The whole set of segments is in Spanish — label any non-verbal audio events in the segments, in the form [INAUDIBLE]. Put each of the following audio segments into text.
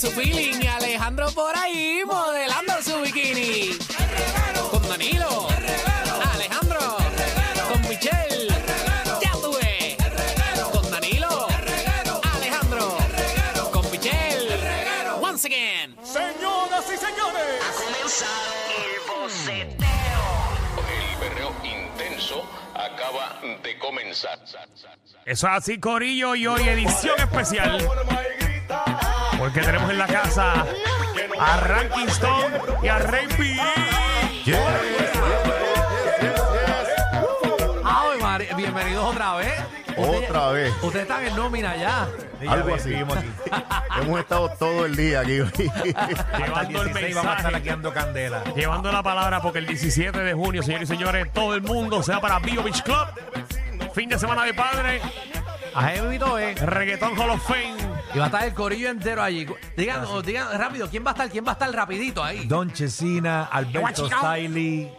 Su feeling. Y Alejandro por ahí modelando su bikini, con Danilo, Alejandro, con Michelle, ya tuve, con Danilo, Alejandro, con Michelle, once again. Señoras y señores, El berreo intenso acaba de comenzar. Eso es así, Corillo, y hoy edición especial. Porque tenemos en la casa a Ranking Stone y a Rey P. Ave María, bienvenidos otra vez. otra vez. Ustedes están en nómina ya. Algo así. [LAUGHS] Hemos estado todo el día aquí. Llevando el mensaje, dando candela. llevando la palabra, porque el 17 de junio, señores y señores, todo el mundo se va para Bio Beach Club. Fin de semana de padre, Ajá, bebito, eh. Reggaeton Hall of Fame. Y va a estar el corillo entero allí. Digan, o digan rápido, ¿quién va a estar? ¿Quién va a estar rapidito ahí? Don Chesina, Alberto Stiley,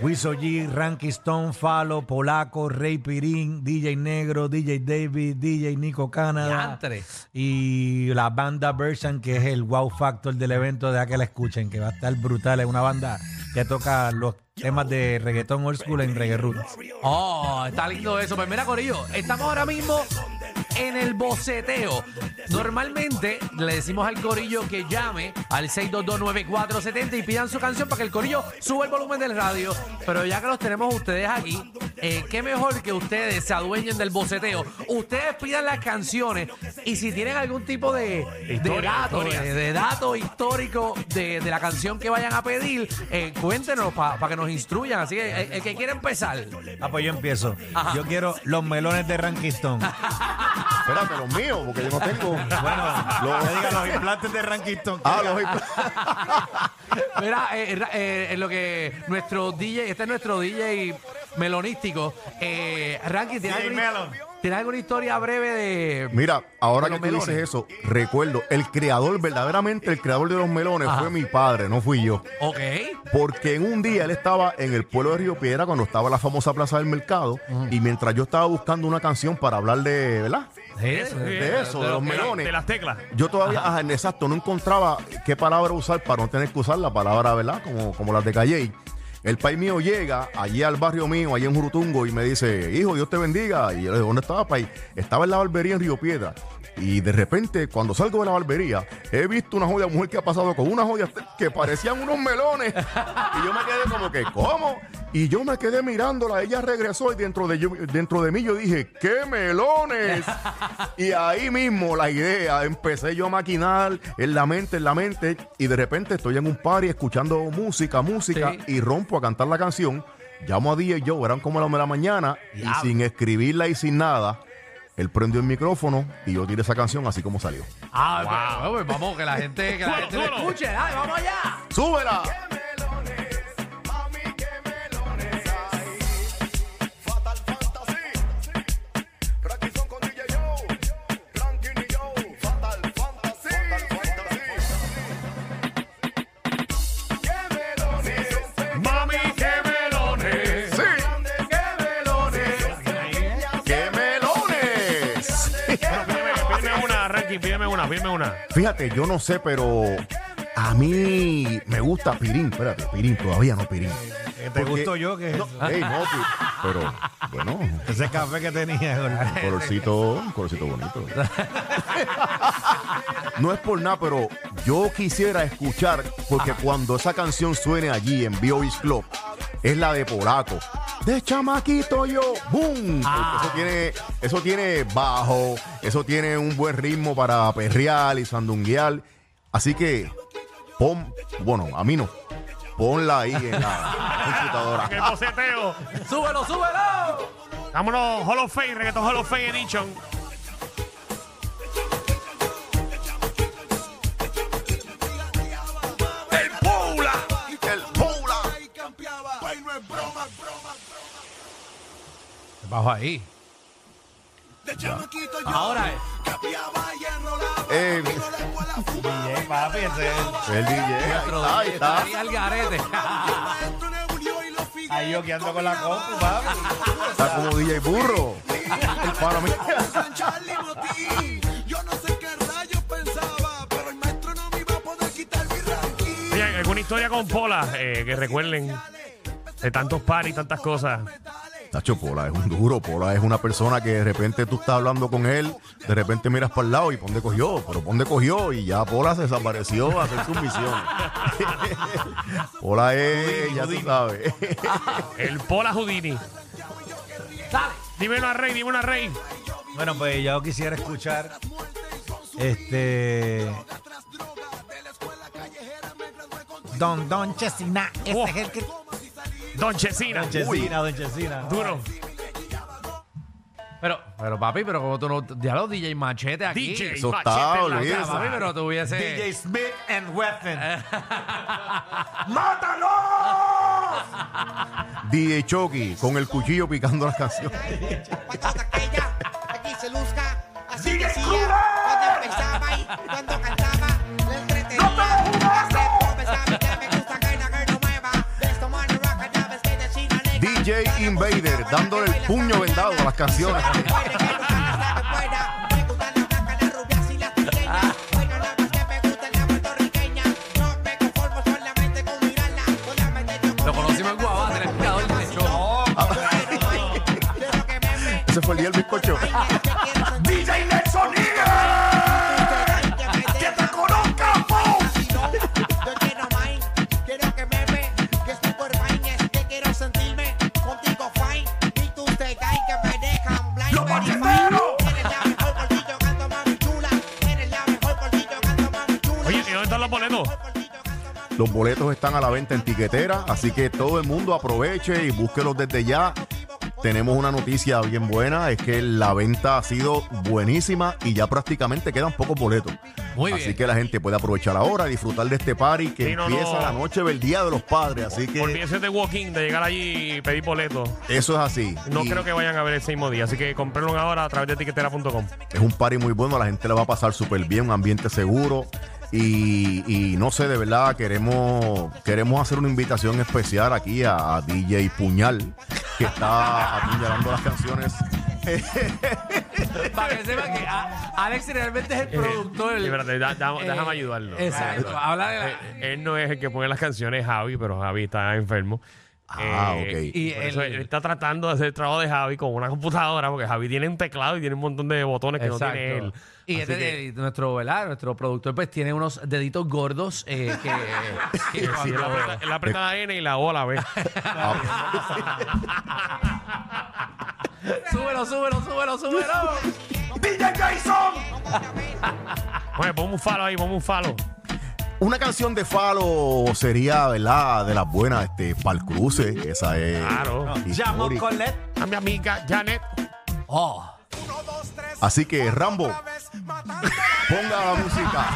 Wiso G, Ranky Stone, Falo, Polaco, Rey Pirín, DJ Negro, DJ David, DJ Nico Canada. Diantre. Y la banda Version, que es el wow factor del evento de que la escuchen, que va a estar brutal. Es una banda que toca los temas de reggaetón old school en reggae roots. Oh, está lindo eso. Pues mira, Corillo, estamos ahora mismo en el boceteo. Normalmente le decimos al Corillo que llame al 6229470 y pidan su canción para que el Corillo suba el volumen del radio. Pero ya que los tenemos ustedes aquí, eh, qué mejor que ustedes se adueñen del boceteo. Ustedes pidan las canciones y si tienen algún tipo de, de Historia, dato, historia. de, de dato histórico de, de la canción que vayan a pedir, eh, cuéntenos para que nos instruyan. Así que eh, el, que quiera empezar. Ah, pues yo empiezo. Yo quiero los melones de Ranky Stone. [LAUGHS] Espérate, los míos, porque yo no tengo. Bueno, Los- que digan los implantes de Ranky Stone. Ah, los Mira, eh, eh, en lo que nuestro DJ, este es nuestro DJ melonístico, eh, Ranky, ¿tienes DJ alguna, Melon. ¿Tienes alguna historia breve de... Mira, ahora De que los tú dices eso, recuerdo, el creador, verdaderamente el creador de los melones Ajá. fue mi padre, no fui yo. Ok. Porque en un día él estaba en el pueblo de Río Piedra cuando estaba la famosa Plaza del Mercado y mientras yo estaba buscando una canción para hablar de, ¿verdad? Sí, Eso, De eso, de los de melones. De las teclas. Yo todavía, ajá, en exacto, no encontraba qué palabra usar para no tener que usar la palabra, ¿verdad? Como, como las de Calle. El país mío llega allí al barrio mío, allí en Jurutungo, y me dice, hijo, Dios te bendiga. Y yo le digo, ¿dónde estaba, país? Estaba en la barbería en Río Piedra. Y de repente, cuando salgo de la barbería, he visto una joya mujer que ha pasado con una joya que parecían unos melones. Y yo me quedé como que, ¿cómo? Y yo me quedé mirándola. Ella regresó y dentro de, yo- dentro de mí yo dije, ¡qué melones! [LAUGHS] Y ahí mismo la idea, empecé yo a maquinar en la mente, en la mente, y de repente estoy en un party escuchando música, música, Sí. y rompo a cantar la canción. Llamo a DJ Joe, eran como las de la mañana, y sin escribirla y sin nada, él prendió el micrófono y yo tiré esa canción así como salió. Ah, pues, pues, vamos, que la gente, que la gente lo súbelo. escuche. Dale, vamos allá. ¡Súbela! Pídeme, una, pídeme una. Fíjate, yo no sé, pero a mí me gusta Pirín. Espérate, Pirín, todavía no Pirín. ¿Te Porque- gustó yo? que No, ey, no, Pi- pero bueno, Ese café que tenía. un colorcito, un colorcito bonito. No es por nada, pero yo quisiera escuchar, porque cuando esa canción suene allí en B.O.Is Club, es la de Polaco. De chamaquito yo, ¡boom! Porque eso tiene, eso tiene bajo, eso tiene un buen ritmo para perrear y sandunguear. Así que pon, bueno, a mí no, ponla ahí en la [LAUGHS] computadora. El boceteo. ¡Súbelo, súbelo! Vámonos, Hall of Fame, reggaeton Hall of Fame Edition. Bajo ahí. Ahora es. Eh, DJ, papi, ese es el DJ, ahí está, ahí está. Ahí al garete. Ahí yo que ando con la compu, papi. Está como DJ Burro. El pana mío. Oye, ¿alguna historia con Pola eh, que recuerden de tantos paris, tantas cosas? Tacho, Pola es un duro. Pola es una persona que de repente tú estás hablando con él, de repente miras para el lado y ponde cogió, pero ponde cogió y ya Pola se desapareció a hacer su misión. [LAUGHS] Pola es, ya tú sabes. [LAUGHS] El Pola Houdini. Dime una rey, dime una rey. Bueno, pues yo quisiera escuchar este Don Don Chesina, ese Oh. es el que Don Chesina. Don Chesina, Don Chesina. Duro. Pero, pero papi, pero como tú no. Ya los DJ Machete aquí. DJ Eso Machete está, en la casa. Papi, pero tuviese. DJ Smith and Weapon. [LAUGHS] DJ Chucky con el cuchillo picando las canciones. Cuando aquella aquí se luzca, así decía cuando empezaba y cuando cantaba, le entretenía. DJ Invader dándole el puño vendado a las canciones. Lo con conocimos en Guabate, en el show. [LAUGHS] Ese fue el día del bizcocho. Boletos están a la venta en tiquetera, así que todo el mundo aproveche y búsquelos desde ya. Tenemos una noticia bien buena, es que la venta ha sido buenísima y ya prácticamente quedan pocos boletos. Muy así bien. que la gente puede aprovechar ahora, disfrutar de este party que Sí, no, empieza no. la noche del Día de los Padres, así que Olvídense de walking, de llegar allí y pedir boletos. eso es así. No Y creo que vayan a ver ese mismo día, así que comprenlo ahora a través de tiquetera.com. Es un party muy bueno, la gente le va a pasar súper bien, un ambiente seguro. Y, y no sé, de verdad, queremos, queremos hacer una invitación especial aquí a, a DJ Puñal, que está apuñalando las canciones. Para que sepan que a- Alex realmente es el productor. Sí, espérate, da- da- Eh, déjame ayudarlo. Exacto. Habla de la. Eh, él no es el que pone las canciones, Javi, pero Javi está enfermo. Ah, Eh, ok. Y por eso él está tratando de hacer el trabajo de Javi con una computadora, porque Javi tiene un teclado y tiene un montón de botones que no tiene él. Y este, que- eh, nuestro, ¿verdad? Nuestro productor pues tiene unos deditos gordos eh, que, que [LAUGHS] Sí, él cuando- aprieta, él aprieta la N y la O la B. súbelo, súbelo, súbelo, súbelo. Oye, ponme un falo ahí, ponme un falo. Una canción de Falo sería, ¿verdad? De las buenas, este, Pal Cruce, esa es Claro. Llamo histórica. Colette. A mi amiga Janet. Oh. Así que, Rambo, ponga la música.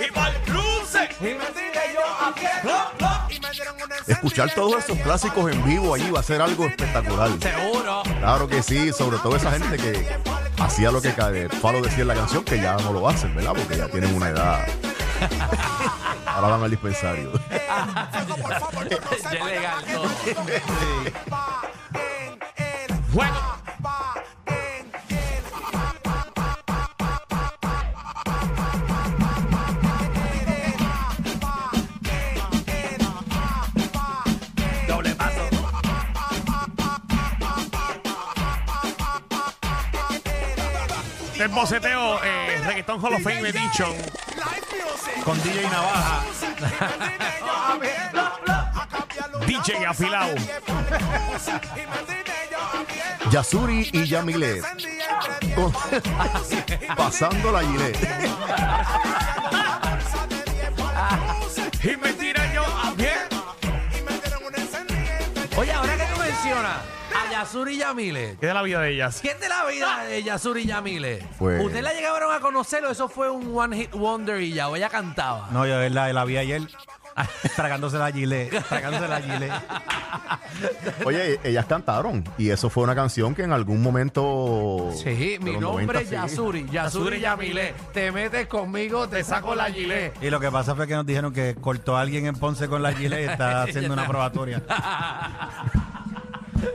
¡Y pa'l cruce! Escuchar todos esos clásicos en vivo allí va a ser algo espectacular. Seguro. Claro que sí, sobre todo esa gente que hacía lo que Falo decía en la canción, que ya no lo hacen, ¿verdad? Porque ya tienen una edad. Ahora van al dispensario. [LAUGHS] Legal [LAUGHS] Bueno. boceteo eh, Reggaeton Hall of Fame Edition con DJ Navaja. [LAUGHS] DJ afilado. [LAUGHS] Yasuri y Yamilet. Con- [LAUGHS] Pasando la gilet. Y me tira yo a pie. Oye, ahora que tú mencionas a Yasuri Yamile. ¿Qué de la vida de ellas? ¿Quién de la vida de Yasuri Yamile? Pues- ¿Usted la llegaron a conocerlo? Eso fue un one hit wonder y ya, o ella cantaba. No, yo la, la vi ayer [LAUGHS] tragándose la gilet. Tragándose la gilet. Oye, ellas cantaron y eso fue una canción que en algún momento. Sí, mi nombre 90, es sí. Yasuri. Yasuri Yamile. Te metes conmigo, te saco la gilet. Y lo que pasa fue que nos dijeron que cortó a alguien en Ponce con la gilet y está [LAUGHS] haciendo una probatoria. [LAUGHS]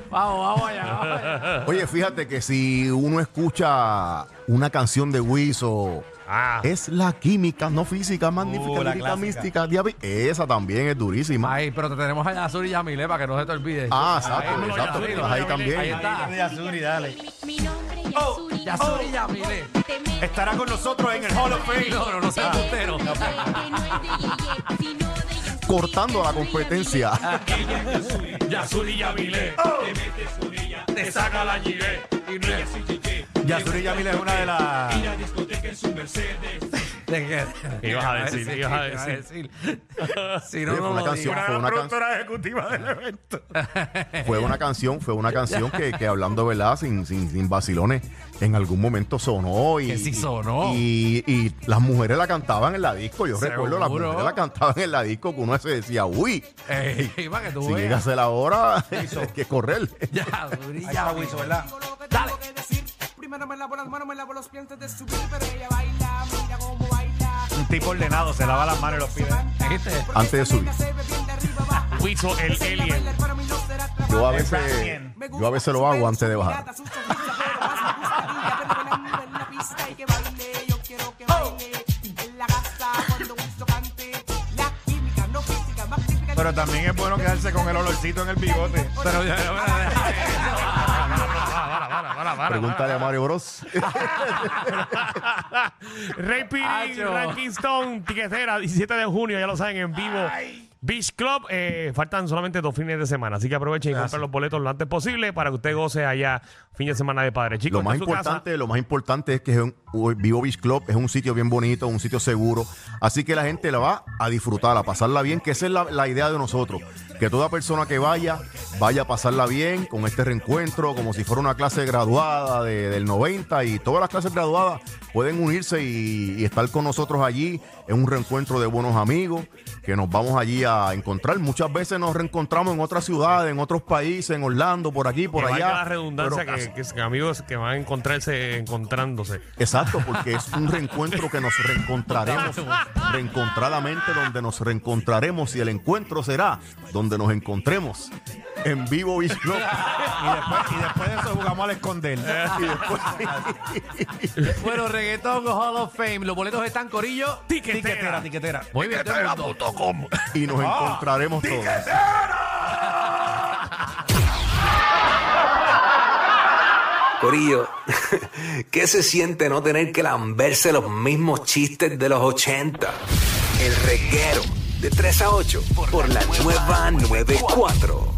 Vamos, vamos allá. Vamos allá. Oye, fíjate que si uno escucha una canción de Wiso, Ah. es la química, no física, magnífica, Uh, la lírica, clásica. mística, diabi- Esa también es durísima. Ay, pero te tenemos a Yasuri Yamile para que no se te olvide. Ah, exacto, Ahí, exacto. Yasuri, ahí Yamile. también. Ahí está. Yasuri, dale. Mi nombre es Oh, Yasuri. Yasuri Yamile. Te metes Estará con nosotros en el Hall of Fame. No, no, no de Yasuri. Cortando la competencia. Yasuri Yamile. Te saca la gilet. Y no es- Yasuri Yamile es una de las. ¿De qué? ¿Qué ibas a decir? ¿Qué ibas a decir? Si Oye, no, fue no una lo canción, fue una, can- ejecutiva del evento. [LAUGHS] fue una canción, fue una canción que, que hablando verdad, sin, sin, sin vacilones, en algún momento sonó y, Que sí sonó. y, y las mujeres la cantaban en la disco. Yo recuerdo las mujeres la cantaban en la disco que uno se decía, uy, Ey, [LAUGHS] para que tú si llega a veas. ser la hora, [LAUGHS] hay que correr. Está Yamile. Wiso, ¿verdad? Dale. Primero me lavo las manos, me lavo los pies antes de subir, pero ella baila, mira cómo baila. Un tipo ordenado, se lava las manos y los pies. ¿Viste? Antes de subir. El alien. Yo a veces, yo a veces lo hago antes de bajar. Pero. Pero también es bueno quedarse con el olorcito en el bigote. Pero ya, ya, Pregúntale a Mario Bros. [LAUGHS] Rey Pirín. Ranking Stone, tiquetera, 17 de junio, ya lo saben, en vivo. Beach Club, eh, faltan solamente dos fines de semana, así que aprovechen y compren los boletos lo antes posible para que usted goce allá fin de semana de padre. Chicos, Lo más importante, lo más importante es que es un- un Vivo Beach Club es un sitio bien bonito, un sitio seguro. Así que la gente la va a disfrutar, a pasarla bien, que esa es la, la idea de nosotros. Que toda persona que vaya, vaya a pasarla bien con este reencuentro, como si fuera una clase graduada de- del 90 y todas las clases graduadas pueden unirse y, y estar con nosotros allí. Es un reencuentro de buenos amigos que nos vamos allí a encontrar. Muchas veces nos reencontramos en otras ciudades, en otros países, en Orlando, por aquí, por que allá. valga la redundancia Pero que, que- que amigos que van a encontrarse encontrándose. Exacto, porque es un [LAUGHS] reencuentro que nos reencontraremos [LAUGHS] reencontradamente, donde nos reencontraremos y el encuentro será donde nos encontremos en vivo Club. [LAUGHS] Y después, y después de eso jugamos al esconder. Y después- Bueno, Reggaeton Hall of Fame. Los boletos están corillo. Tiquetera, tiquetera. Muy bien, todo el mundo. y nos encontraremos todos. Corillo, [LAUGHS] ¿qué se siente no tener que lamberse los mismos chistes de los 80? El reguero de 3 a 8 por la nueva 94.